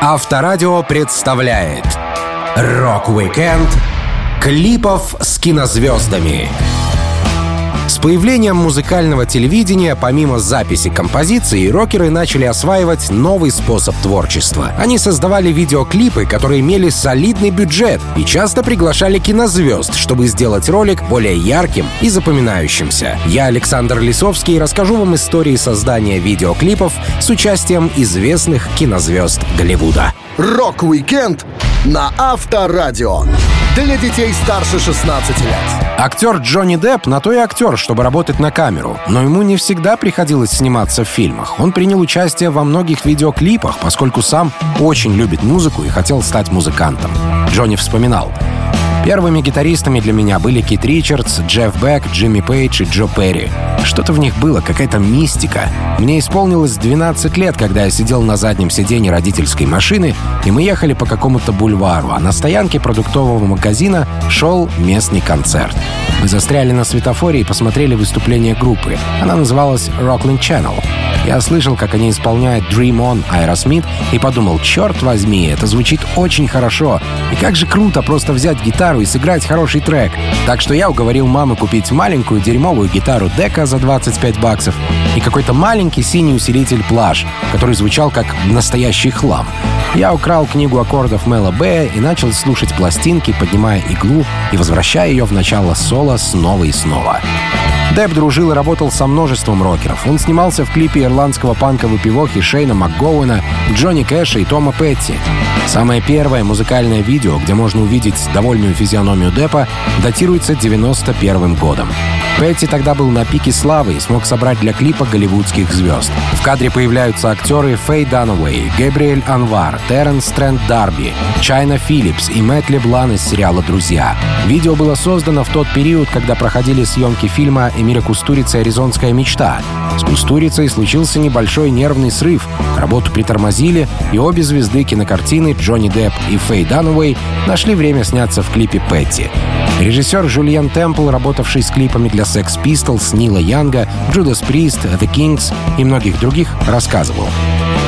Авторадио представляет Рок-викенд клипов с кинозвездами. С появлением музыкального телевидения, помимо записи композиций, рокеры начали осваивать новый способ творчества. Они создавали видеоклипы, которые имели солидный бюджет и часто приглашали кинозвезд, чтобы сделать ролик более ярким и запоминающимся. Я, Александр Лисовский, расскажу вам истории создания видеоклипов с участием известных кинозвезд Голливуда. Рок-викенд на Авторадио. Для детей старше 16 лет. Актер Джонни Депп на то и актер, чтобы работать на камеру. Но ему не всегда приходилось сниматься в фильмах. Он принял участие во многих видеоклипах, поскольку сам очень любит музыку и хотел стать музыкантом. Джонни вспоминал. Первыми гитаристами для меня были Кит Ричардс, Джефф Бек, Джимми Пейдж и Джо Перри. Что-то в них было, какая-то мистика. Мне исполнилось 12 лет, когда я сидел на заднем сиденье родительской машины, и мы ехали по какому-то бульвару, а на стоянке продуктового магазина шел местный концерт. Мы застряли на светофоре и посмотрели выступление группы. Она называлась Rockland Channel. Я слышал, как они исполняют Dream On Aerosmith и подумал, черт возьми, это звучит очень хорошо. И как же круто просто взять гитару и сыграть хороший трек. Так что я уговорил маму купить маленькую дерьмовую гитару Дека за 25 баксов и какой-то маленький синий усилитель Плаш, который звучал как настоящий хлам. Я украл книгу аккордов Мэла Б и начал слушать пластинки, поднимая иглу и возвращая ее в начало соло снова и снова. Депп дружил и работал со множеством рокеров. Он снимался в клипе ирландского панка выпивохи Шейна МакГоуэна, Джонни Кэша и Тома Петти. Самое первое музыкальное видео, где можно увидеть довольную физиономию Деппа, датируется 91 годом. Петти тогда был на пике славы и смог собрать для клипа голливудских звезд. В кадре появляются актеры Фэй Дануэй, Гэбриэль Анвар, Терренс Стрэнд Дарби, Чайна Филлипс и Мэтт Леблан из сериала «Друзья». Видео было создано в тот период, когда проходили съемки фильма «Эмиля Кустурица. Аризонская мечта». С Кустурицей случился небольшой нервный срыв, работу притормозили, и обе звезды кинокартины Джонни Депп и Фэй Дануэй нашли время сняться в клипе «Петти». Режиссер Жульен Темпл, работавший с клипами для Sex Pistols, Нила Янга, Judas Priest, The Kings и многих других, рассказывал.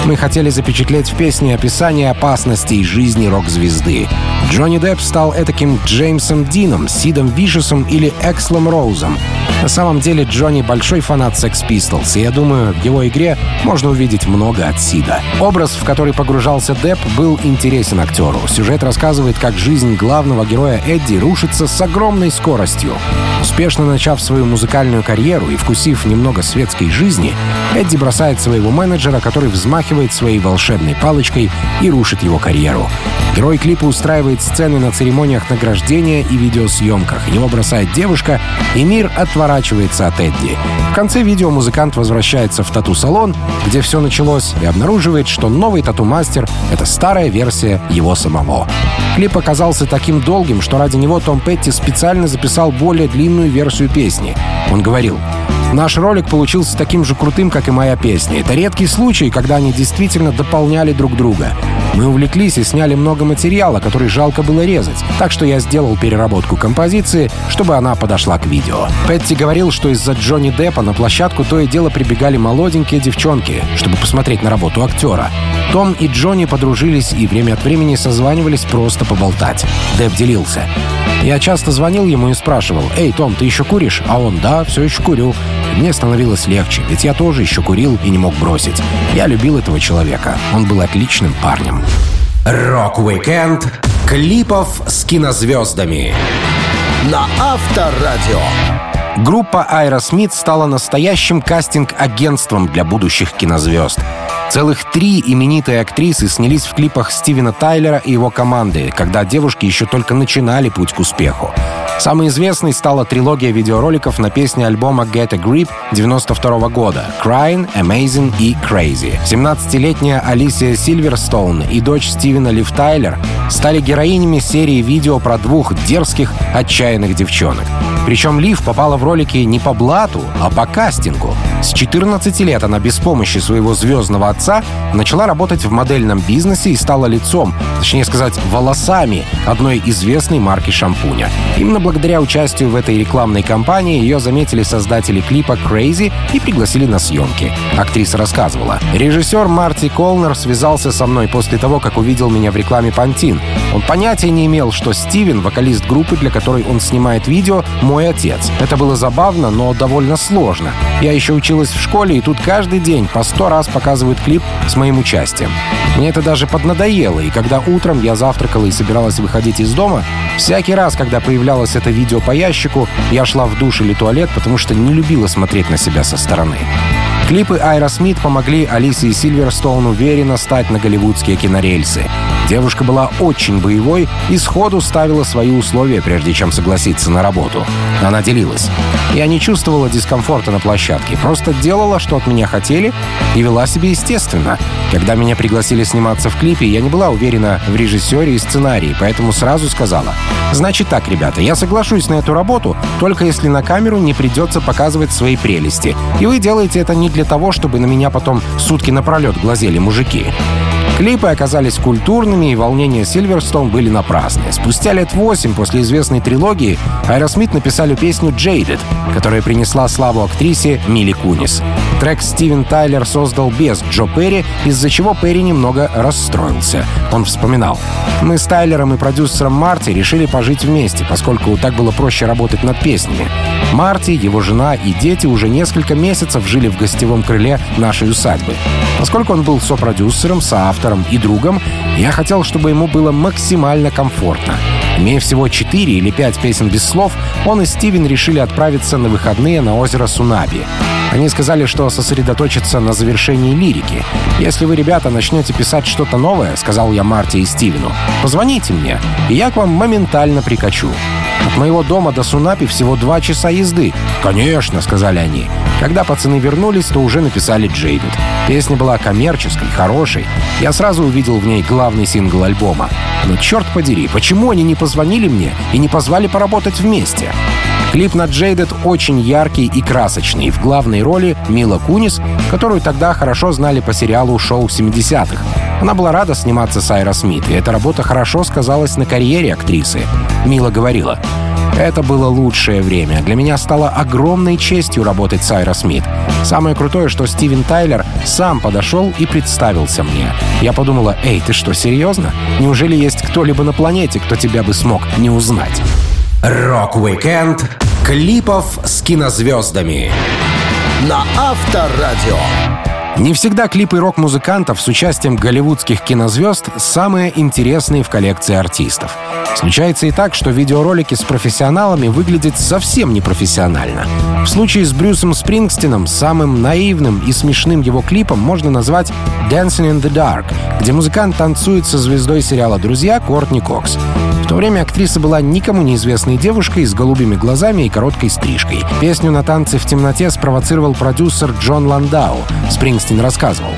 Мы хотели запечатлеть в песне описание опасностей жизни рок-звезды. Джонни Депп стал этаким Джеймсом Дином, Сидом Вишесом или Экслом Роузом. На самом деле Джонни большой фанат Sex Pistols, и я думаю, в его игре можно увидеть много от Сида. Образ, в который погружался Депп, был интересен актеру. Сюжет рассказывает, как жизнь главного героя Эдди рушится с огромной скоростью. Успешно начав свою музыкальную карьеру и вкусив немного светской жизни, Эдди бросает своего менеджера, который взмахивает своей волшебной палочкой и рушит его карьеру. Герой клипа устраивает сцены на церемониях награждения и видеосъемках. Его бросает девушка, и мир отворачивается от Эдди. В конце видео музыкант возвращается в тату-салон, где все началось, и обнаруживает, что новый тату-мастер — это старая версия его самого. Клип оказался таким долгим, что ради него Том Петти специально записал более длинную версию песни. Он говорил, Наш ролик получился таким же крутым, как и моя песня. Это редкий случай, когда они действительно дополняли друг друга. Мы увлеклись и сняли много материала, который жалко было резать. Так что я сделал переработку композиции, чтобы она подошла к видео. Петти говорил, что из-за Джонни Деппа на площадку то и дело прибегали молоденькие девчонки, чтобы посмотреть на работу актера. Том и Джонни подружились и время от времени созванивались просто поболтать. Депп делился. Я часто звонил ему и спрашивал, «Эй, Том, ты еще куришь?» А он, «Да, все еще курю». И мне становилось легче, ведь я тоже еще курил и не мог бросить. Я любил этого человека. Он был отличным парнем. Рок-викенд клипов с кинозвездами. На Авторадио. Группа Aerosmith стала настоящим кастинг-агентством для будущих кинозвезд. Целых три именитые актрисы снялись в клипах Стивена Тайлера и его команды, когда девушки еще только начинали путь к успеху. Самой известной стала трилогия видеороликов на песне альбома Get a Grip 92 года «Crying», «Amazing» и «Crazy». 17-летняя Алисия Сильверстоун и дочь Стивена Лив Тайлер стали героинями серии видео про двух дерзких, отчаянных девчонок. Причем Лив попала в ролики не по блату, а по кастингу. С 14 лет она без помощи своего звездного отца начала работать в модельном бизнесе и стала лицом, точнее сказать, волосами одной известной марки шампуня. Именно благодаря участию в этой рекламной кампании ее заметили создатели клипа Crazy и пригласили на съемки. Актриса рассказывала. Режиссер Марти Колнер связался со мной после того, как увидел меня в рекламе Пантин. Он понятия не имел, что Стивен, вокалист группы, для которой он снимает видео, мой отец. Это было забавно, но довольно сложно. Я еще училась в школе, и тут каждый день по сто раз показывают клип с моим участием. Мне это даже поднадоело, и когда утром я завтракала и собиралась выходить из дома, всякий раз, когда появлялось это видео по ящику, я шла в душ или туалет, потому что не любила смотреть на себя со стороны. Клипы Айра Смит помогли Алисии Сильверстоун уверенно стать на голливудские кинорельсы. Девушка была очень боевой и сходу ставила свои условия, прежде чем согласиться на работу. Она делилась. Я не чувствовала дискомфорта на площадке, просто делала, что от меня хотели, и вела себя естественно. Когда меня пригласили сниматься в клипе, я не была уверена в режиссере и сценарии, поэтому сразу сказала, «Значит так, ребята, я соглашусь на эту работу, только если на камеру не придется показывать свои прелести. И вы делаете это не для того, чтобы на меня потом сутки напролет глазели мужики». Клипы оказались культурными, и волнения Сильверстон были напрасны. Спустя лет восемь после известной трилогии Аэросмит написали песню «Jaded», которая принесла славу актрисе Милли Кунис. Трек Стивен Тайлер создал без Джо Перри, из-за чего Перри немного расстроился. Он вспоминал. «Мы с Тайлером и продюсером Марти решили пожить вместе, поскольку так было проще работать над песнями. Марти, его жена и дети уже несколько месяцев жили в гостевом крыле нашей усадьбы. Поскольку он был сопродюсером, соавтором и другом, я хотел, чтобы ему было максимально комфортно. Имея всего 4 или 5 песен без слов, он и Стивен решили отправиться на выходные на озеро Сунаби. Они сказали, что сосредоточатся на завершении лирики. «Если вы, ребята, начнете писать что-то новое, — сказал я Марте и Стивену, — позвоните мне, и я к вам моментально прикачу. От моего дома до Сунапи всего два часа езды. «Конечно», — сказали они. Когда пацаны вернулись, то уже написали «Джейдед». Песня была коммерческой, хорошей. Я сразу увидел в ней главный сингл альбома. Но черт подери, почему они не позвонили мне и не позвали поработать вместе? Клип на Джейдед очень яркий и красочный. В главной роли Мила Кунис, которую тогда хорошо знали по сериалу «Шоу 70-х». Она была рада сниматься с Айра Смит, и эта работа хорошо сказалась на карьере актрисы. Мила говорила, это было лучшее время. Для меня стало огромной честью работать с Айра Смит. Самое крутое, что Стивен Тайлер сам подошел и представился мне. Я подумала, эй, ты что, серьезно? Неужели есть кто-либо на планете, кто тебя бы смог не узнать? Рок-викенд клипов с кинозвездами на Авторадио. Не всегда клипы рок-музыкантов с участием голливудских кинозвезд самые интересные в коллекции артистов. Случается и так, что видеоролики с профессионалами выглядят совсем непрофессионально. В случае с Брюсом Спрингстином самым наивным и смешным его клипом можно назвать «Dancing in the Dark», где музыкант танцует со звездой сериала «Друзья» Кортни Кокс. То время актриса была никому неизвестной девушкой с голубыми глазами и короткой стрижкой. Песню на танцы в темноте спровоцировал продюсер Джон Ландау. Спрингстин рассказывал.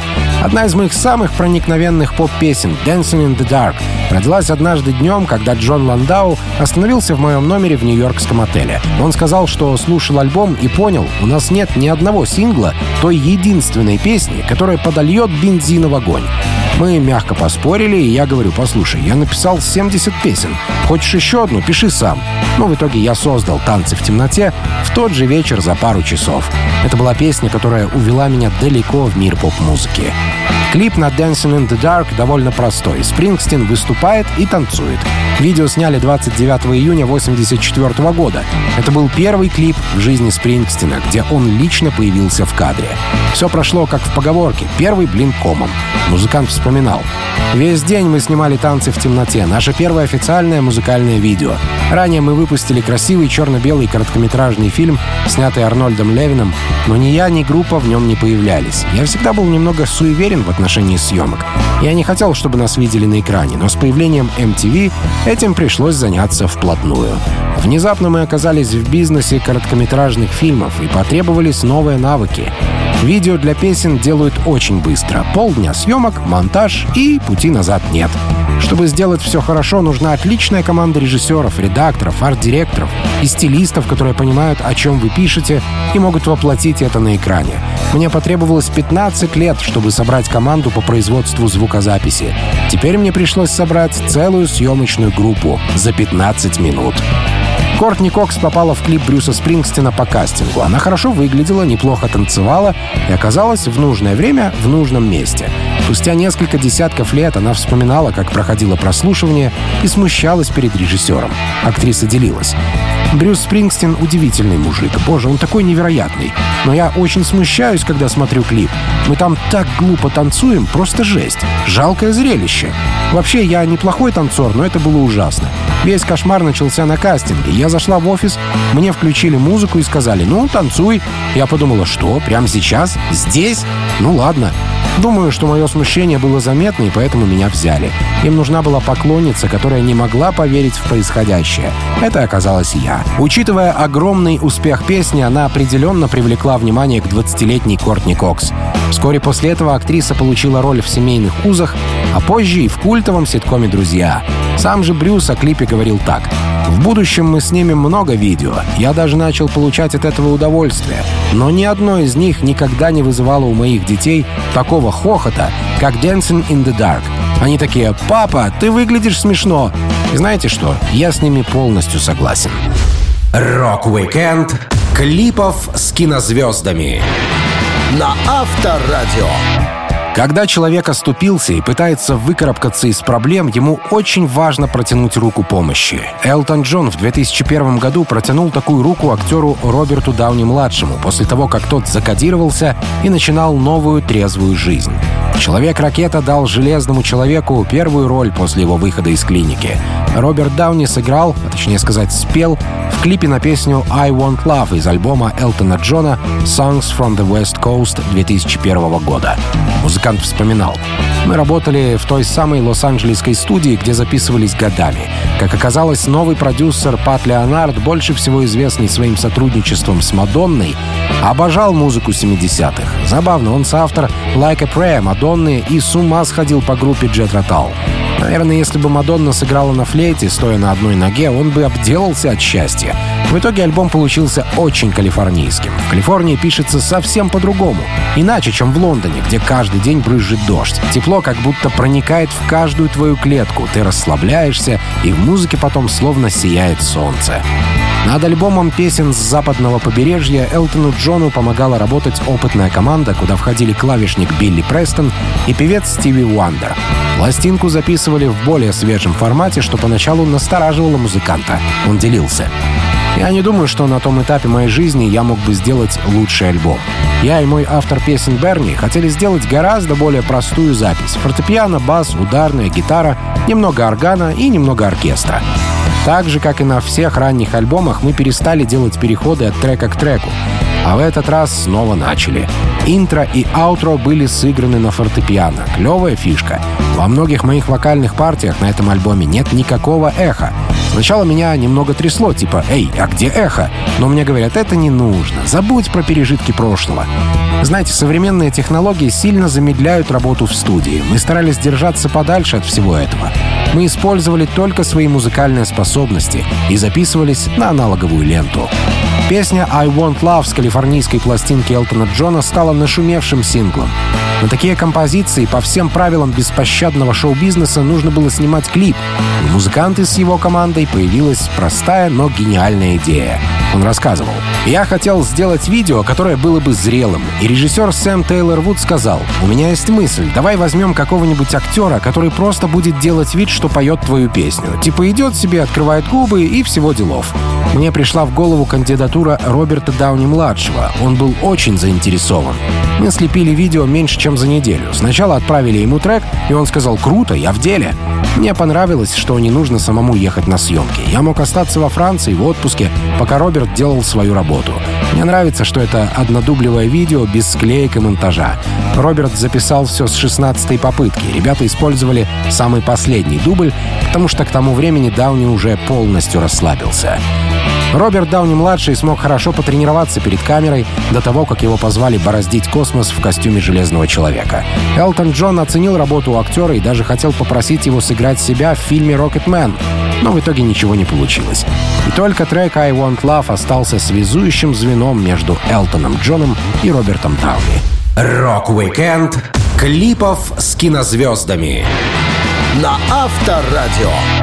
Одна из моих самых проникновенных поп-песен «Dancing in the Dark» родилась однажды днем, когда Джон Ландау остановился в моем номере в нью-йоркском отеле. Он сказал, что слушал альбом и понял, у нас нет ни одного сингла той единственной песни, которая подольет бензин в огонь. Мы мягко поспорили, и я говорю, послушай, я написал 70 песен. Хочешь еще одну? Пиши сам. Но в итоге я создал «Танцы в темноте» в тот же вечер за пару часов. Это была песня, которая увела меня далеко в мир поп-музыки. Клип на Dancing in the Dark довольно простой. Спрингстин выступает и танцует. Видео сняли 29 июня 1984 года. Это был первый клип в жизни Спрингстина, где он лично появился в кадре. Все прошло как в поговорке «первый блин комом». Музыкант вспоминал. «Весь день мы снимали танцы в темноте. Наше первое официальное музыкальное видео. Ранее мы выпустили красивый черно-белый короткометражный фильм, снятый Арнольдом Левином, но ни я, ни группа в нем не появлялись. Я всегда был немного суеверен в отношении съемок. Я не хотел, чтобы нас видели на экране, но с появлением MTV этим пришлось заняться вплотную. Внезапно мы оказались в бизнесе короткометражных фильмов и потребовались новые навыки. Видео для песен делают очень быстро. Полдня съемок, монтаж и пути назад нет. Чтобы сделать все хорошо, нужна отличная команда режиссеров, редакторов, арт-директоров и стилистов, которые понимают, о чем вы пишете и могут воплотить это на экране. Мне потребовалось 15 лет, чтобы собрать команду по производству звукозаписи. Теперь мне пришлось собрать целую съемочную группу за 15 минут. Кортни Кокс попала в клип Брюса Спрингстина по кастингу. Она хорошо выглядела, неплохо танцевала и оказалась в нужное время в нужном месте. Спустя несколько десятков лет она вспоминала, как проходило прослушивание и смущалась перед режиссером. Актриса делилась. Брюс Спрингстин — удивительный мужик. Боже, он такой невероятный. Но я очень смущаюсь, когда смотрю клип. Мы там так глупо танцуем, просто жесть. Жалкое зрелище. Вообще, я неплохой танцор, но это было ужасно. Весь кошмар начался на кастинге. Я зашла в офис, мне включили музыку и сказали, ну, танцуй. Я подумала, что, прямо сейчас? Здесь? Ну, ладно. Думаю, что мое смущение было заметно, и поэтому меня взяли. Им нужна была поклонница, которая не могла поверить в происходящее. Это оказалась я. Учитывая огромный успех песни, она определенно привлекла внимание к 20-летней Кортни Кокс. Вскоре после этого актриса получила роль в «Семейных узах», а позже и в культовом ситкоме «Друзья». Сам же Брюс о клипе говорил так. «В будущем мы снимем много видео. Я даже начал получать от этого удовольствие. Но ни одно из них никогда не вызывало у моих детей такого хохота, как «Dancing in the Dark». Они такие «Папа, ты выглядишь смешно». И знаете что? Я с ними полностью согласен. Рок-викенд клипов с кинозвездами на Авторадио. Когда человек оступился и пытается выкарабкаться из проблем, ему очень важно протянуть руку помощи. Элтон Джон в 2001 году протянул такую руку актеру Роберту Дауни-младшему после того, как тот закодировался и начинал новую трезвую жизнь. Человек-ракета дал Железному человеку первую роль после его выхода из клиники. Роберт Дауни сыграл, а точнее сказать, спел в клипе на песню «I Want Love» из альбома Элтона Джона «Songs from the West Coast» 2001 года. Музыкант вспоминал. «Мы работали в той самой лос-анджелесской студии, где записывались годами. Как оказалось, новый продюсер Пат Леонард, больше всего известный своим сотрудничеством с Мадонной, обожал музыку 70-х. Забавно, он соавтор «Like a Prayer» Мадонны и с ума сходил по группе Jet Rotal. Наверное, если бы Мадонна сыграла на флейте, стоя на одной ноге, он бы обделался от счастья. В итоге альбом получился очень калифорнийским. В Калифорнии пишется совсем по-другому. Иначе, чем в Лондоне, где каждый день брызжет дождь. Тепло как будто проникает в каждую твою клетку. Ты расслабляешься, и в музыке потом словно сияет солнце. Над альбомом песен с западного побережья Элтону Джону помогала работать опытная команда, куда входили клавишник Билли Престон и певец Стиви Уандер. Пластинку записывали в более свежем формате, что поначалу настораживало музыканта. Он делился. Я не думаю, что на том этапе моей жизни я мог бы сделать лучший альбом. Я и мой автор песен Берни хотели сделать гораздо более простую запись. Фортепиано, бас, ударная, гитара, немного органа и немного оркестра. Так же, как и на всех ранних альбомах, мы перестали делать переходы от трека к треку. А в этот раз снова начали. Интро и аутро были сыграны на фортепиано. Клевая фишка. Во многих моих вокальных партиях на этом альбоме нет никакого эха. Сначала меня немного трясло, типа «Эй, а где эхо?» Но мне говорят, это не нужно. Забудь про пережитки прошлого. Знаете, современные технологии сильно замедляют работу в студии. Мы старались держаться подальше от всего этого. Мы использовали только свои музыкальные способности и записывались на аналоговую ленту. Песня «I Want Love» с калифорнийской пластинки Элтона Джона стала нашумевшим синглом. На такие композиции по всем правилам беспощадного шоу-бизнеса нужно было снимать клип. У музыканты с его командой появилась простая, но гениальная идея. Он рассказывал. «Я хотел сделать видео, которое было бы зрелым, и режиссер Сэм Тейлор Вуд сказал, «У меня есть мысль, давай возьмем какого-нибудь актера, который просто будет делать вид, что поет твою песню. Типа идет себе, открывает губы и всего делов». Мне пришла в голову кандидатура Роберта Дауни-младшего. Он был очень заинтересован. Мы слепили видео меньше, чем за неделю. Сначала отправили ему трек, и он сказал «Круто, я в деле». Мне понравилось, что не нужно самому ехать на съемки. Я мог остаться во Франции в отпуске, пока Роберт делал свою работу. Мне нравится, что это однодублевое видео без склеек и монтажа. Роберт записал все с 16-й попытки. Ребята использовали самый последний дубль, потому что к тому времени Дауни уже полностью расслабился. Роберт Дауни-младший смог хорошо потренироваться перед камерой до того, как его позвали бороздить космос в костюме Железного Человека. Элтон Джон оценил работу у актера и даже хотел попросить его сыграть себя в фильме «Рокетмен», но в итоге ничего не получилось. И только трек «I Want Love» остался связующим звеном между Элтоном Джоном и Робертом Дауни. Рок-викенд клипов с кинозвездами на Авторадио.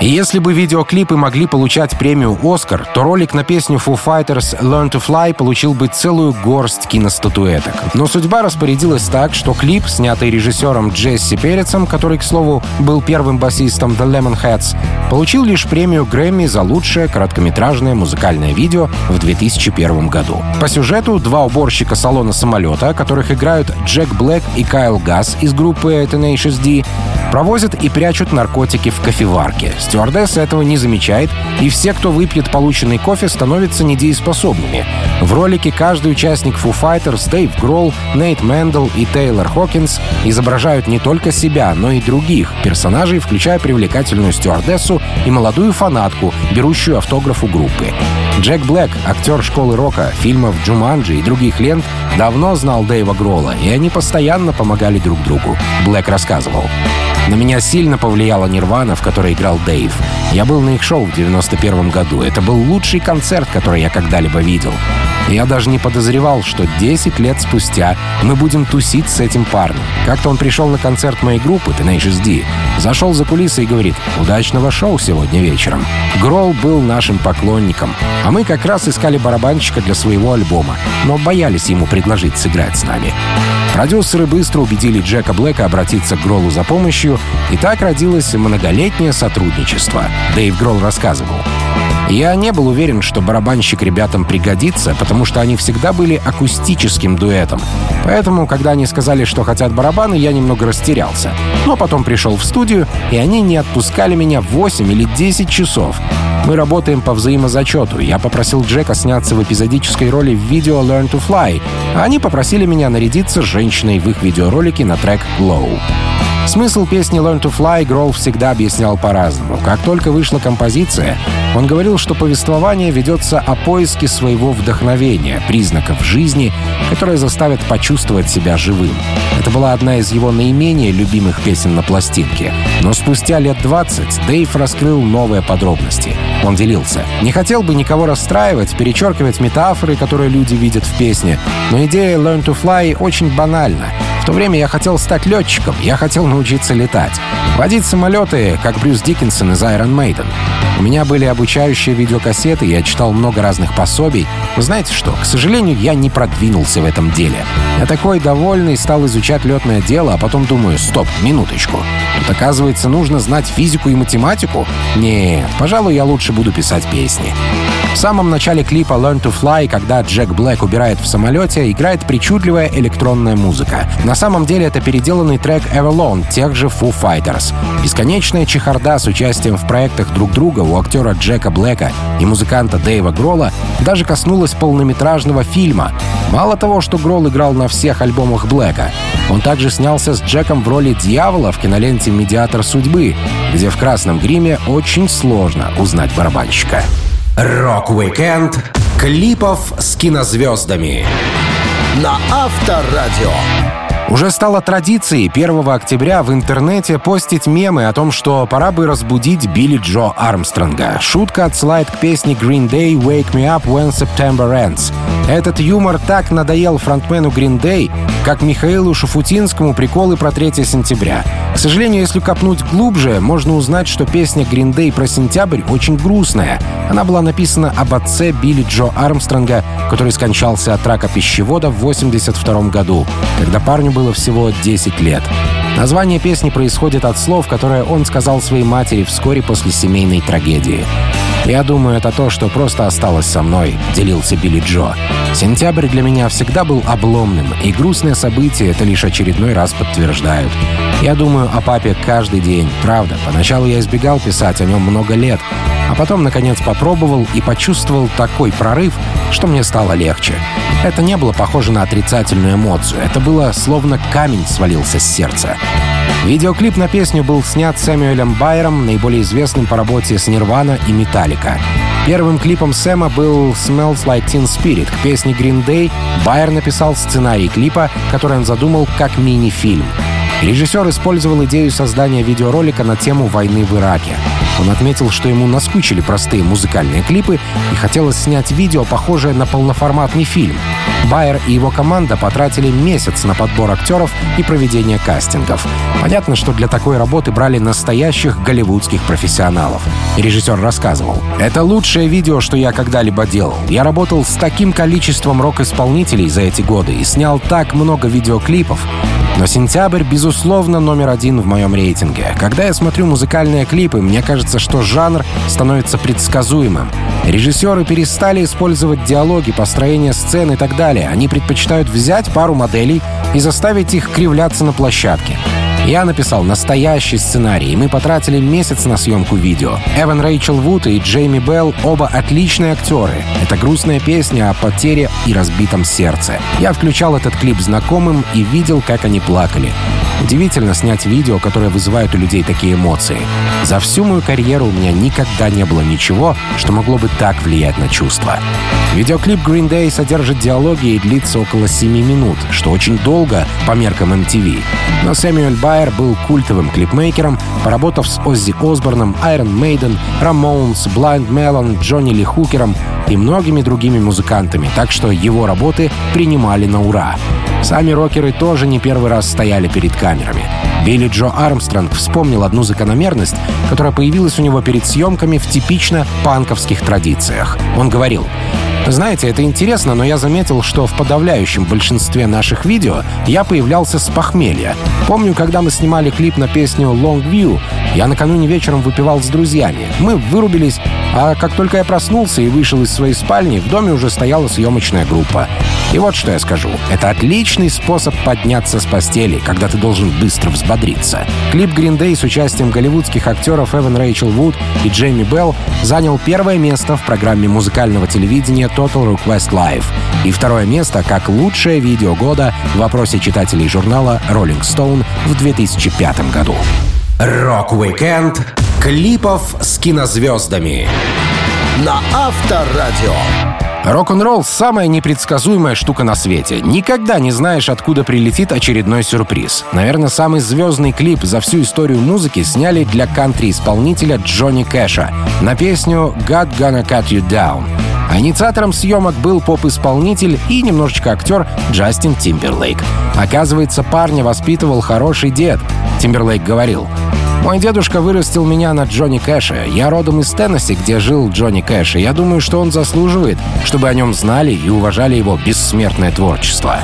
И если бы видеоклипы могли получать премию «Оскар», то ролик на песню Foo Fighters «Learn to Fly» получил бы целую горсть киностатуэток. Но судьба распорядилась так, что клип, снятый режиссером Джесси Перецем, который, к слову, был первым басистом The Lemonheads, получил лишь премию Грэмми за лучшее короткометражное музыкальное видео в 2001 году. По сюжету два уборщика салона самолета, которых играют Джек Блэк и Кайл Гасс из группы Tenacious D, провозят и прячут наркотики в кофеварке. Стюардесса этого не замечает, и все, кто выпьет полученный кофе, становятся недееспособными. В ролике каждый участник Foo Fighters, Дэйв Гролл, Нейт Мэндл и Тейлор Хокинс изображают не только себя, но и других персонажей, включая привлекательную стюардессу и молодую фанатку, берущую автограф у группы. Джек Блэк, актер школы рока, фильмов «Джуманджи» и других лент, давно знал Дэйва Гролла, и они постоянно помогали друг другу. Блэк рассказывал. На меня сильно повлияла Нирвана, в которой играл Дэйв. Я был на их шоу в 91 году. Это был лучший концерт, который я когда-либо видел. Я даже не подозревал, что 10 лет спустя мы будем тусить с этим парнем. Как-то он пришел на концерт моей группы Tenacious D, зашел за кулисы и говорит «Удачного шоу сегодня вечером». Гролл был нашим поклонником, а мы как раз искали барабанщика для своего альбома, но боялись ему предложить сыграть с нами. Продюсеры быстро убедили Джека Блэка обратиться к Гроллу за помощью, и так родилось многолетнее сотрудничество. Дэйв Гролл рассказывал. Я не был уверен, что барабанщик ребятам пригодится, потому что они всегда были акустическим дуэтом. Поэтому, когда они сказали, что хотят барабаны, я немного растерялся. Но потом пришел в студию, и они не отпускали меня 8 или 10 часов. Мы работаем по взаимозачету. Я попросил Джека сняться в эпизодической роли в видео «Learn to Fly», а они попросили меня нарядиться женщиной в их видеоролике на трек «Glow». Смысл песни «Learn to Fly» Гролл всегда объяснял по-разному. Как только вышла композиция, он говорил, что повествование ведется о поиске своего вдохновения, признаков жизни, которые заставят почувствовать себя живым. Это была одна из его наименее любимых песен на пластинке. Но спустя лет 20 Дэйв раскрыл новые подробности. Он делился. «Не хотел бы никого расстраивать, перечеркивать метафоры, которые люди видят в песне, но идея «Learn to Fly» очень банальна. В то время я хотел стать летчиком, я хотел научиться летать. Водить самолеты, как Брюс Диккенсон из Iron Maiden. У меня были обучающие видеокассеты, я читал много разных пособий. Но знаете что, к сожалению, я не продвинулся в этом деле. Я такой довольный, стал изучать летное дело, а потом думаю, стоп, минуточку. Тут, оказывается, нужно знать физику и математику? Нет, пожалуй, я лучше буду писать песни. В самом начале клипа «Learn to Fly», когда Джек Блэк убирает в самолете, играет причудливая электронная музыка. На самом деле это переделанный трек «Everlong» тех же Foo Fighters. Бесконечная чехарда с участием в проектах друг друга у актера Джека Блэка и музыканта Дэйва Гролла даже коснулась полнометражного фильма. Мало того, что Гролл играл на всех альбомах Блэка, он также снялся с Джеком в роли дьявола в киноленте «Медиатор судьбы», где в красном гриме очень сложно узнать барабанщика. Рок-викенд клипов с кинозвездами на Авторадио. Уже стало традицией 1 октября в интернете постить мемы о том, что пора бы разбудить Билли Джо Армстронга. Шутка отсылает к песне Green Day «Wake Me Up When September Ends». Этот юмор так надоел фронтмену Green Day, как Михаилу Шафутинскому приколы про 3 сентября. К сожалению, если копнуть глубже, можно узнать, что песня Green Day про сентябрь очень грустная. Она была написана об отце Билли Джо Армстронга, который скончался от рака пищевода в 82 году, когда парню было всего 10 лет. Название песни происходит от слов, которые он сказал своей матери вскоре после семейной трагедии. «Я думаю, это то, что просто осталось со мной», — делился Билли Джо. «Сентябрь для меня всегда был обломным, и грустные события это лишь очередной раз подтверждают. Я думаю о папе каждый день, правда. Поначалу я избегал писать о нем много лет, а потом, наконец, попробовал и почувствовал такой прорыв, что мне стало легче. Это не было похоже на отрицательную эмоцию, это было словно камень свалился с сердца. Видеоклип на песню был снят Сэмюэлем Байером, наиболее известным по работе с Нирвана и Металлика. Первым клипом Сэма был «Smells Like Teen Spirit» к песне Green Day. Байер написал сценарий клипа, который он задумал как мини-фильм. Режиссер использовал идею создания видеоролика на тему войны в Ираке. Он отметил, что ему наскучили простые музыкальные клипы и хотелось снять видео, похожее на полноформатный фильм. Байер и его команда потратили месяц на подбор актеров и проведение кастингов. Понятно, что для такой работы брали настоящих голливудских профессионалов. Режиссер рассказывал. «Это лучшее видео, что я когда-либо делал. Я работал с таким количеством рок-исполнителей за эти годы и снял так много видеоклипов. Но сентябрь, безусловно, номер один в моем рейтинге. Когда я смотрю музыкальные клипы, мне кажется, что жанр становится предсказуемым. Режиссеры перестали использовать диалоги, построение сцен и так далее. Они предпочитают взять пару моделей и заставить их кривляться на площадке. Я написал настоящий сценарий, и мы потратили месяц на съемку видео. Эван Рэйчел Вуд и Джейми Белл оба отличные актеры. Это грустная песня о потере и разбитом сердце. Я включал этот клип знакомым и видел, как они плакали. Удивительно снять видео, которое вызывает у людей такие эмоции. За всю мою карьеру у меня никогда не было ничего, что могло бы так влиять на чувства. Видеоклип Green Day содержит диалоги и длится около 7 минут, что очень долго по меркам MTV. Но Сэмюэль Байер был культовым клипмейкером, поработав с Оззи Осборном, Iron Maiden, Ramones, Blind Melon, Джонни Ли Хукером и многими другими музыкантами, так что его работы принимали на ура. Сами рокеры тоже не первый раз стояли перед камерами. Билли Джо Армстронг вспомнил одну закономерность, которая появилась у него перед съемками в типично панковских традициях. Он говорил, знаете, это интересно, но я заметил, что в подавляющем большинстве наших видео я появлялся с похмелья. Помню, когда мы снимали клип на песню Long View, я накануне вечером выпивал с друзьями. Мы вырубились, а как только я проснулся и вышел из своей спальни, в доме уже стояла съемочная группа. И вот что я скажу. Это отличный способ подняться с постели, когда ты должен быстро взбодриться. Клип Green Day с участием голливудских актеров Эван Рэйчел Вуд и Джейми Белл занял первое место в программе музыкального телевидения Total Request Live и второе место как лучшее видео года в вопросе читателей журнала Rolling Stone в 2005 году. Рок-викенд клипов с кинозвездами на Авторадио. Рок-н-ролл — самая непредсказуемая штука на свете. Никогда не знаешь, откуда прилетит очередной сюрприз. Наверное, самый звездный клип за всю историю музыки сняли для кантри-исполнителя Джонни Кэша на песню «God Gonna Cut You Down». А инициатором съемок был поп-исполнитель и немножечко актер Джастин Тимберлейк. Оказывается, парня воспитывал хороший дед. Тимберлейк говорил, мой дедушка вырастил меня на Джонни Кэше. Я родом из Теннесси, где жил Джонни Кэш, и я думаю, что он заслуживает, чтобы о нем знали и уважали его бессмертное творчество.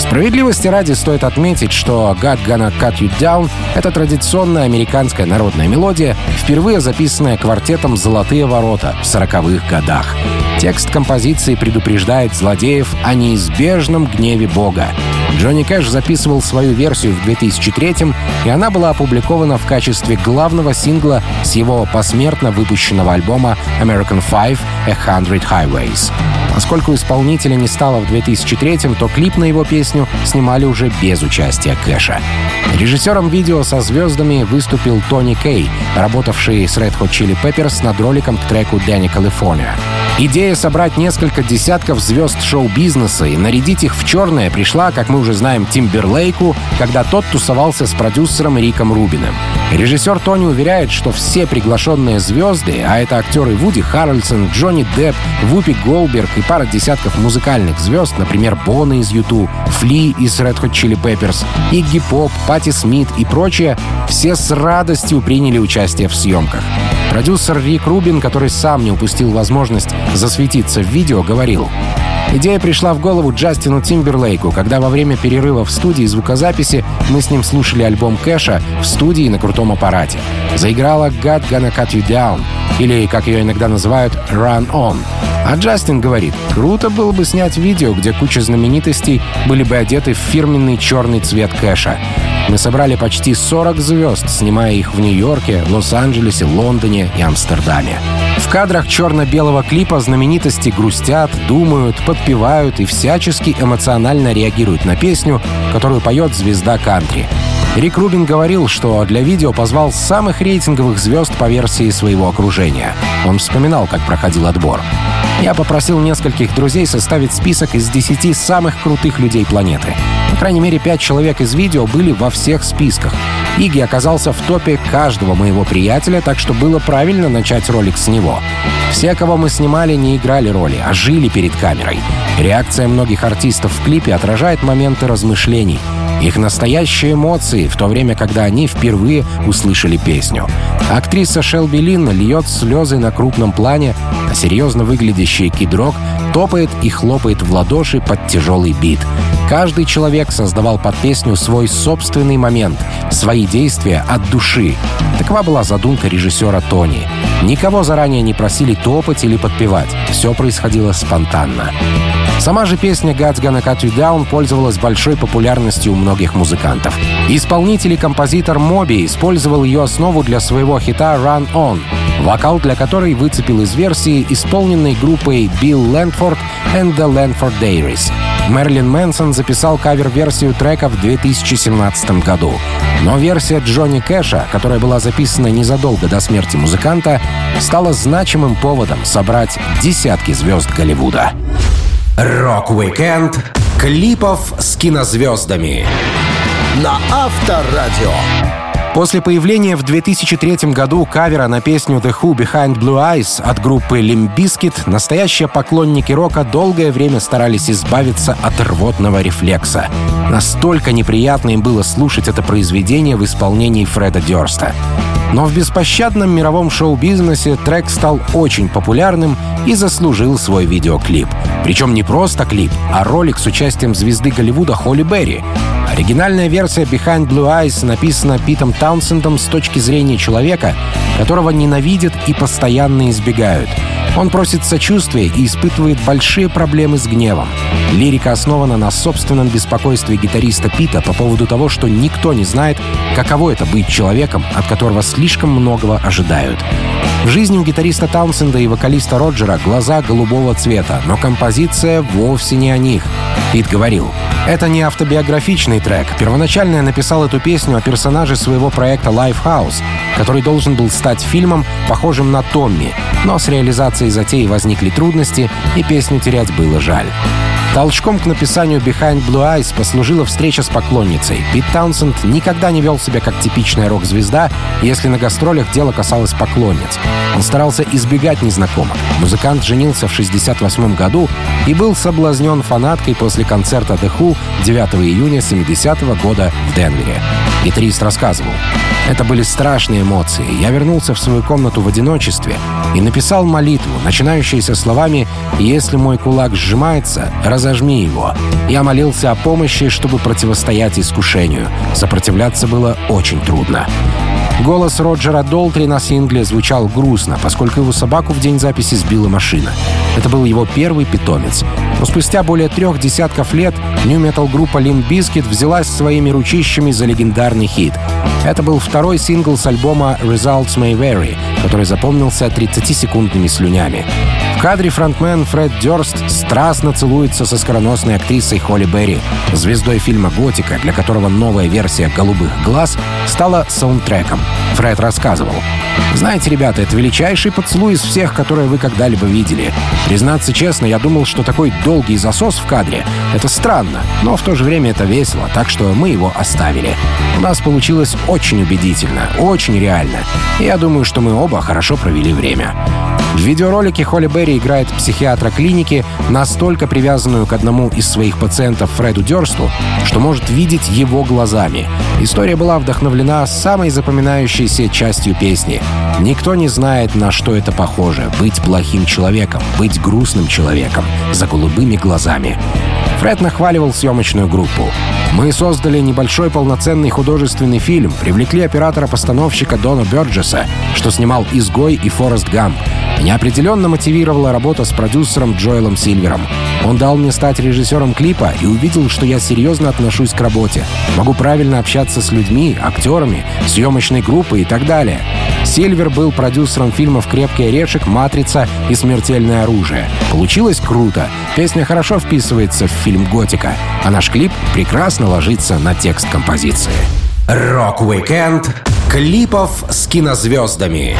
Справедливости ради стоит отметить, что «God Gonna Cut You Down» — это традиционная американская народная мелодия, впервые записанная квартетом «Золотые ворота» в 40-х годах. Текст композиции предупреждает злодеев о неизбежном гневе Бога. Джонни Кэш записывал свою версию в 2003 и она была опубликована в качестве главного сингла с его посмертно выпущенного альбома American Five — A Hundred Highways. Поскольку исполнителя не стало в 2003 то клип на его песню снимали уже без участия Кэша. Режиссером видео со звездами выступил Тони Кей, работавший с Red Hot Chili Peppers над роликом к треку «Danny California». Идея собрать несколько десятков звезд шоу-бизнеса и нарядить их в черное пришла, как мы уже знаем, Тимберлейку, когда тот тусовался с продюсером Риком Рубиным. Режиссер Тони уверяет, что все приглашенные звезды, а это актеры Вуди Харрельсон, Джонни Депп, Вупи Голберг и пара десятков музыкальных звезд, например, Бона из Юту, Фли из Red Hot Chili Peppers, Игги Поп, Пати Смит и прочее, все с радостью приняли участие в съемках. Продюсер Рик Рубин, который сам не упустил возможность засветиться в видео, говорил Идея пришла в голову Джастину Тимберлейку, когда во время перерыва в студии звукозаписи мы с ним слушали альбом Кэша в студии на крутом аппарате. Заиграла «God Gonna Cut You Down» или, как ее иногда называют, «Run On». А Джастин говорит, круто было бы снять видео, где куча знаменитостей были бы одеты в фирменный черный цвет кэша. Мы собрали почти 40 звезд, снимая их в Нью-Йорке, Лос-Анджелесе, Лондоне и Амстердаме. В кадрах черно-белого клипа знаменитости грустят, думают, подпевают и всячески эмоционально реагируют на песню, которую поет звезда кантри. Рик Рубин говорил, что для видео позвал самых рейтинговых звезд по версии своего окружения. Он вспоминал, как проходил отбор. Я попросил нескольких друзей составить список из 10 самых крутых людей планеты. Крайней мере, пять человек из видео были во всех списках. Иги оказался в топе каждого моего приятеля, так что было правильно начать ролик с него. Все, кого мы снимали, не играли роли, а жили перед камерой. Реакция многих артистов в клипе отражает моменты размышлений их настоящие эмоции в то время, когда они впервые услышали песню. Актриса Шелби Лин льет слезы на крупном плане, а серьезно выглядящий Кидрок топает и хлопает в ладоши под тяжелый бит. Каждый человек создавал под песню свой собственный момент, свои действия от души. Такова была задумка режиссера Тони. Никого заранее не просили топать или подпевать. Все происходило спонтанно. Сама же песня «God's Gonna Cut You Down» пользовалась большой популярностью у многих музыкантов. Исполнитель и композитор Моби использовал ее основу для своего хита «Run On», вокал для которой выцепил из версии, исполненной группой Bill Landford and the Landfordaires. Мэрилин Мэнсон записал кавер-версию трека в 2017 году. Но версия Джонни Кэша, которая была записана незадолго до смерти музыканта, стала значимым поводом собрать десятки звезд Голливуда. Рок-викенд клипов с кинозвездами на Авторадио. После появления в 2003 году кавера на песню «The Who Behind Blue Eyes» от группы Limp Bizkit, настоящие поклонники рока долгое время старались избавиться от рвотного рефлекса. Настолько неприятно им было слушать это произведение в исполнении Фреда Дёрста. Но в беспощадном мировом шоу-бизнесе трек стал очень популярным и заслужил свой видеоклип. Причем не просто клип, а ролик с участием звезды Голливуда Холли Берри. Оригинальная версия Behind Blue Eyes написана Питом Таунсендом с точки зрения человека, которого ненавидят и постоянно избегают. Он просит сочувствия и испытывает большие проблемы с гневом. Лирика основана на собственном беспокойстве гитариста Пита по поводу того, что никто не знает, каково это быть человеком, от которого слишком многого ожидают. В жизни у гитариста Таунсенда и вокалиста Роджера глаза голубого цвета, но композиция вовсе не о них. Пит говорил, это не автобиографичный трек. Первоначально я написал эту песню о персонаже своего проекта Lifehouse, который должен был стать фильмом, похожим на Томми, но с реализацией затеи возникли трудности, и песню терять было жаль. Толчком к написанию Behind Blue Eyes послужила встреча с поклонницей. Пит Таунсенд никогда не вел себя как типичная рок-звезда, если на гастролях дело касалось поклонниц. Он старался избегать незнакомых. Музыкант женился в 68 году и был соблазнен фанаткой после концерта The Who 9 июня 70 -го года в Денвере. Гитарист рассказывал. Это были страшные эмоции. Я вернулся в свою комнату в одиночестве и написал молитву, начинающуюся словами «Если мой кулак сжимается, разожми его». Я молился о помощи, чтобы противостоять искушению. Сопротивляться было очень трудно. Голос Роджера Долтри на сингле звучал грустно, поскольку его собаку в день записи сбила машина. Это был его первый питомец. Но спустя более трех десятков лет нью-метал группа Limp Bizkit взялась своими ручищами за легендарный хит. Это был второй сингл с альбома Results May Vary, который запомнился 30-секундными слюнями. В кадре фронтмен Фред Дёрст страстно целуется со скороносной актрисой Холли Берри, звездой фильма «Готика», для которого новая версия «Голубых глаз» стала саундтреком. Фред рассказывал. «Знаете, ребята, это величайший поцелуй из всех, которые вы когда-либо видели. Признаться честно, я думал, что такой долгий засос в кадре — это странно, но в то же время это весело, так что мы его оставили. У нас получилось очень убедительно, очень реально. Я думаю, что мы оба хорошо провели время. В видеоролике Холли Берри играет психиатра клиники, настолько привязанную к одному из своих пациентов Фреду Дёрсту, что может видеть его глазами. История была вдохновлена самой запоминающейся частью песни Никто не знает, на что это похоже — быть плохим человеком, быть грустным человеком, за голубыми глазами. Фред нахваливал съемочную группу. Мы создали небольшой полноценный художественный фильм, привлекли оператора-постановщика Дона Бёрджеса, что снимал «Изгой» и «Форест Гамп». Меня определенно мотивировала работа с продюсером Джоэлом Сильвером. Он дал мне стать режиссером клипа и увидел, что я серьезно отношусь к работе. Могу правильно общаться с людьми, актерами, съемочной группой и так далее. Сильвер был продюсером фильмов «Крепкий орешек», «Матрица» и «Смертельное оружие». Получилось круто. Песня хорошо вписывается в фильм «Готика», а наш клип прекрасно ложится на текст композиции. Рок-викенд клипов с кинозвездами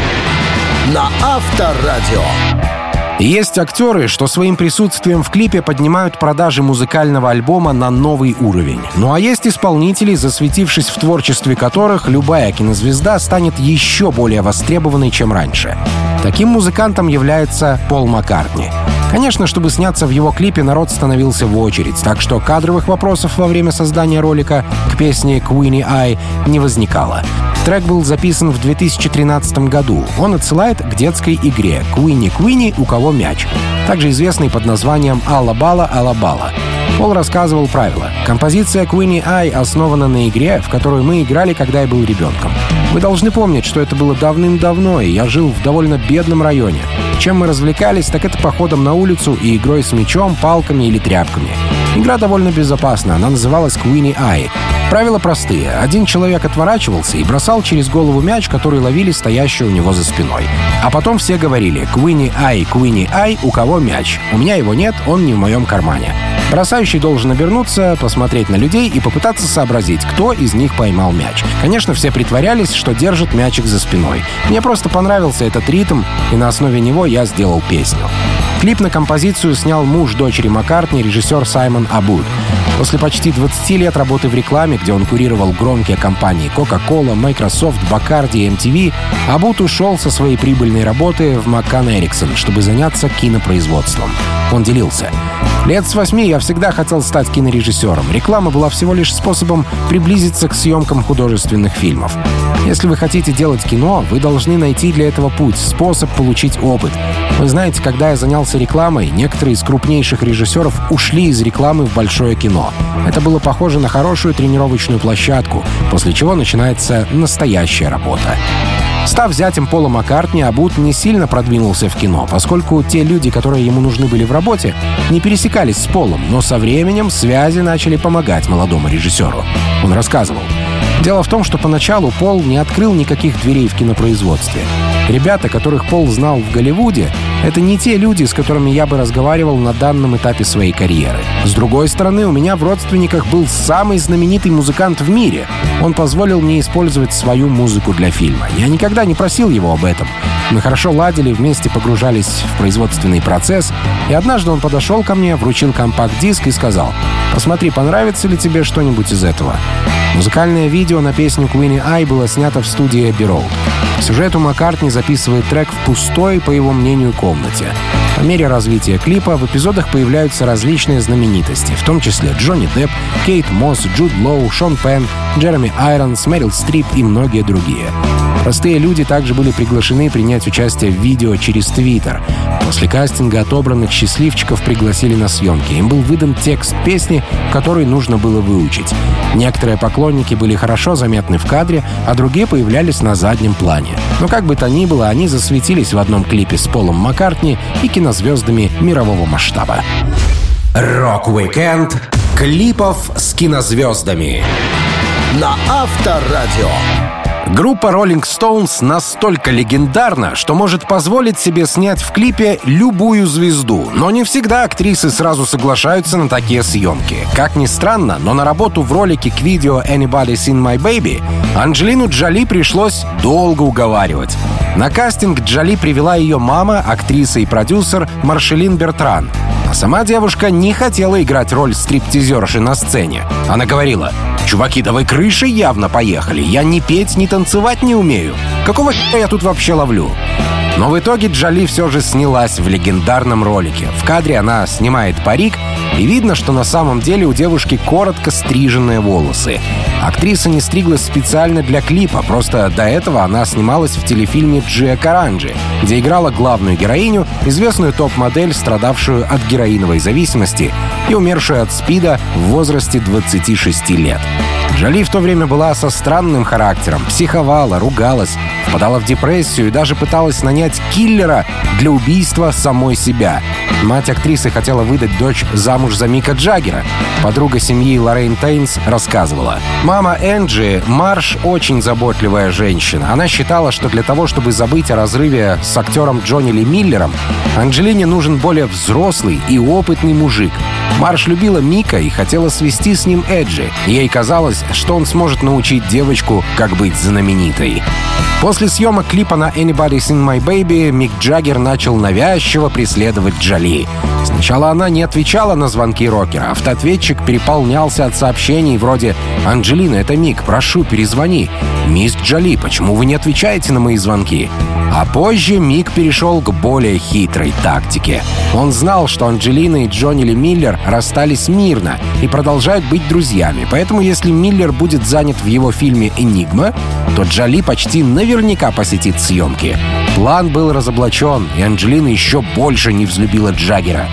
на Авторадио. Есть актеры, что своим присутствием в клипе поднимают продажи музыкального альбома на новый уровень. Ну а есть исполнители, засветившись в творчестве которых, любая кинозвезда станет еще более востребованной, чем раньше. Таким музыкантом является Пол Маккартни. Конечно, чтобы сняться в его клипе, народ становился в очередь, так что кадровых вопросов во время создания ролика к песне «Queenie Eye» не возникало. Трек был записан в 2013 году. Он отсылает к детской игре «Куинни Куинни, у кого мяч», также известной под названием «Алла-бала, алла-бала». Пол рассказывал правила. Композиция Queenie Eye основана на игре, в которую мы играли, когда я был ребенком. Вы должны помнить, что это было давным-давно, и я жил в довольно бедном районе. Чем мы развлекались, так это походом на улицу и игрой с мячом, палками или тряпками. Игра довольно безопасна, она называлась Queenie Eye. Правила простые. Один человек отворачивался и бросал через голову мяч, который ловили стоящие у него за спиной. А потом все говорили «Куини Ай, Куини Ай, у кого мяч? У меня его нет, он не в моем кармане». Бросающий должен обернуться, посмотреть на людей и попытаться сообразить, кто из них поймал мяч. Конечно, все притворялись, что держат мячик за спиной. Мне просто понравился этот ритм, и на основе него я сделал песню. Клип на композицию снял муж дочери Маккартни, режиссер Саймон Абуд. После почти 20 лет работы в рекламе, где он курировал громкие компании Coca-Cola, Microsoft, Bacardi и MTV, Абут ушел со своей прибыльной работы в Маккан Эриксон, чтобы заняться кинопроизводством. Он делился. Лет с восьми я всегда хотел стать кинорежиссером. Реклама была всего лишь способом приблизиться к съемкам художественных фильмов. Если вы хотите делать кино, вы должны найти для этого путь, способ получить опыт. Вы знаете, когда я занялся рекламой, некоторые из крупнейших режиссеров ушли из рекламы в большое кино. Это было похоже на хорошую тренировочную площадку, после чего начинается настоящая работа. Став зятем Пола Маккартни, Абут не сильно продвинулся в кино, поскольку те люди, которые ему нужны были в работе, не пересекались с Полом, но со временем связи начали помогать молодому режиссеру. Он рассказывал. Дело в том, что поначалу Пол не открыл никаких дверей в кинопроизводстве. Ребята, которых Пол знал в Голливуде, это не те люди, с которыми я бы разговаривал на данном этапе своей карьеры. С другой стороны, у меня в родственниках был самый знаменитый музыкант в мире. Он позволил мне использовать свою музыку для фильма. Я никогда не просил его об этом. Мы хорошо ладили, вместе погружались в производственный процесс, и однажды он подошел ко мне, вручил компакт-диск и сказал, «Посмотри, понравится ли тебе что-нибудь из этого?» Музыкальное видео на песню Queenie Ай было снято в студии Abbey сюжету Маккартни записывает трек в пустой, по его мнению, комнате комнате. По мере развития клипа в эпизодах появляются различные знаменитости, в том числе Джонни Депп, Кейт Мосс, Джуд Лоу, Шон Пен, Джереми Айронс, Мэрил Стрип и многие другие. Простые люди также были приглашены принять участие в видео через Твиттер. После кастинга отобранных счастливчиков пригласили на съемки. Им был выдан текст песни, который нужно было выучить. Некоторые поклонники были хорошо заметны в кадре, а другие появлялись на заднем плане. Но как бы то ни было, они засветились в одном клипе с Полом Маккартни и кинозвездами мирового масштаба. Рок-викенд клипов с кинозвездами на Авторадио. Группа Rolling Stones настолько легендарна, что может позволить себе снять в клипе любую звезду. Но не всегда актрисы сразу соглашаются на такие съемки. Как ни странно, но на работу в ролике к видео «Anybody Seen My Baby» Анджелину Джоли пришлось долго уговаривать. На кастинг Джоли привела ее мама, актриса и продюсер Маршелин Бертран. А сама девушка не хотела играть роль стриптизерши на сцене. Она говорила, «Чуваки, да вы крышей явно поехали. Я ни петь, ни танцевать не умею. Какого я тут вообще ловлю?» Но в итоге Джоли все же снялась в легендарном ролике. В кадре она снимает парик, и видно, что на самом деле у девушки коротко стриженные волосы. Актриса не стриглась специально для клипа, просто до этого она снималась в телефильме «Джия Каранджи», где играла главную героиню, известную топ-модель, страдавшую от героиновой зависимости и умершую от СПИДа в возрасте 26 лет. Джоли в то время была со странным характером, психовала, ругалась, впадала в депрессию и даже пыталась нанять киллера для убийства самой себя. Мать актрисы хотела выдать дочь замуж за Мика Джаггера. Подруга семьи Лоррейн Тейнс рассказывала. Мама Энджи, Марш, очень заботливая женщина. Она считала, что для того, чтобы забыть о разрыве с актером Джонни Ли Миллером, Анджелине нужен более взрослый и опытный мужик. Марш любила Мика и хотела свести с ним Эджи. Ей казалось, что он сможет научить девочку, как быть знаменитой. После съемок клипа на «Anybody's in My Baby» Мик Джаггер начал навязчиво преследовать Джоли. Сначала она не отвечала на звонки рокера. Автоответчик переполнялся от сообщений вроде «Анджелина, это Мик, прошу, перезвони». «Мисс Джоли, почему вы не отвечаете на мои звонки?» А позже Мик перешел к более хитрой тактике. Он знал, что Анджелина и Джонни Ли Миллер расстались мирно и продолжают быть друзьями. Поэтому если Миллер будет занят в его фильме «Энигма», то Джоли почти наверняка посетит съемки. План был разоблачен, и Анджелина еще больше не взлюбила Джаггера.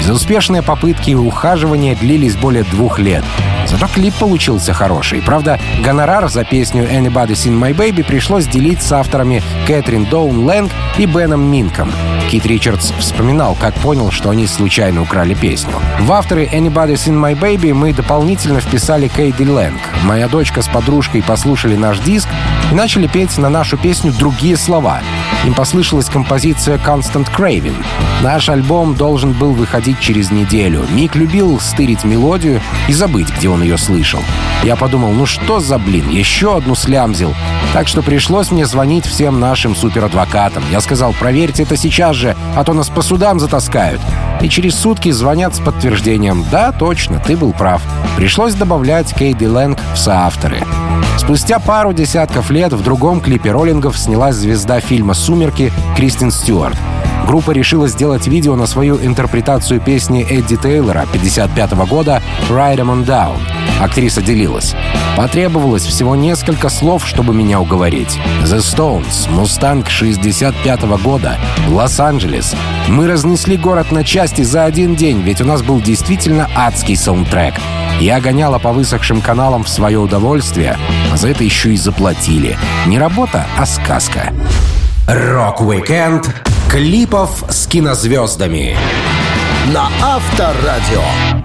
Безуспешные попытки ухаживания длились более двух лет. Зато клип получился хороший. Правда, гонорар за песню «Anybody's in my baby» пришлось делить с авторами Кэтрин Доун Лэнг и Беном Минком. Кит Ричардс вспоминал, как понял, что они случайно украли песню. В авторы «Anybody's in my baby» мы дополнительно вписали Кейди Лэнг. Моя дочка с подружкой послушали наш диск и начали петь на нашу песню другие слова. Им послышалась композиция «Constant Craving». Наш альбом должен был выходить через неделю. Мик любил стырить мелодию и забыть, где он ее слышал. Я подумал, ну что за блин, еще одну слямзил. Так что пришлось мне звонить всем нашим суперадвокатам. Я сказал, проверьте это сейчас же, а то нас по судам затаскают. И через сутки звонят с подтверждением «Да, точно, ты был прав». Пришлось добавлять Кейди Лэнг в соавторы. Спустя пару десятков лет в другом клипе роллингов снялась звезда фильма «Сумерки» Кристин Стюарт. Группа решила сделать видео на свою интерпретацию песни Эдди Тейлора 55 года «Ride Em On Down». Актриса делилась. Потребовалось всего несколько слов, чтобы меня уговорить. The Stones, Мустанг 65 -го года, Лос-Анджелес. Мы разнесли город на части за один день, ведь у нас был действительно адский саундтрек. Я гоняла по высохшим каналам в свое удовольствие, а за это еще и заплатили. Не работа, а сказка. Рок-викенд клипов с кинозвездами на Авторадио.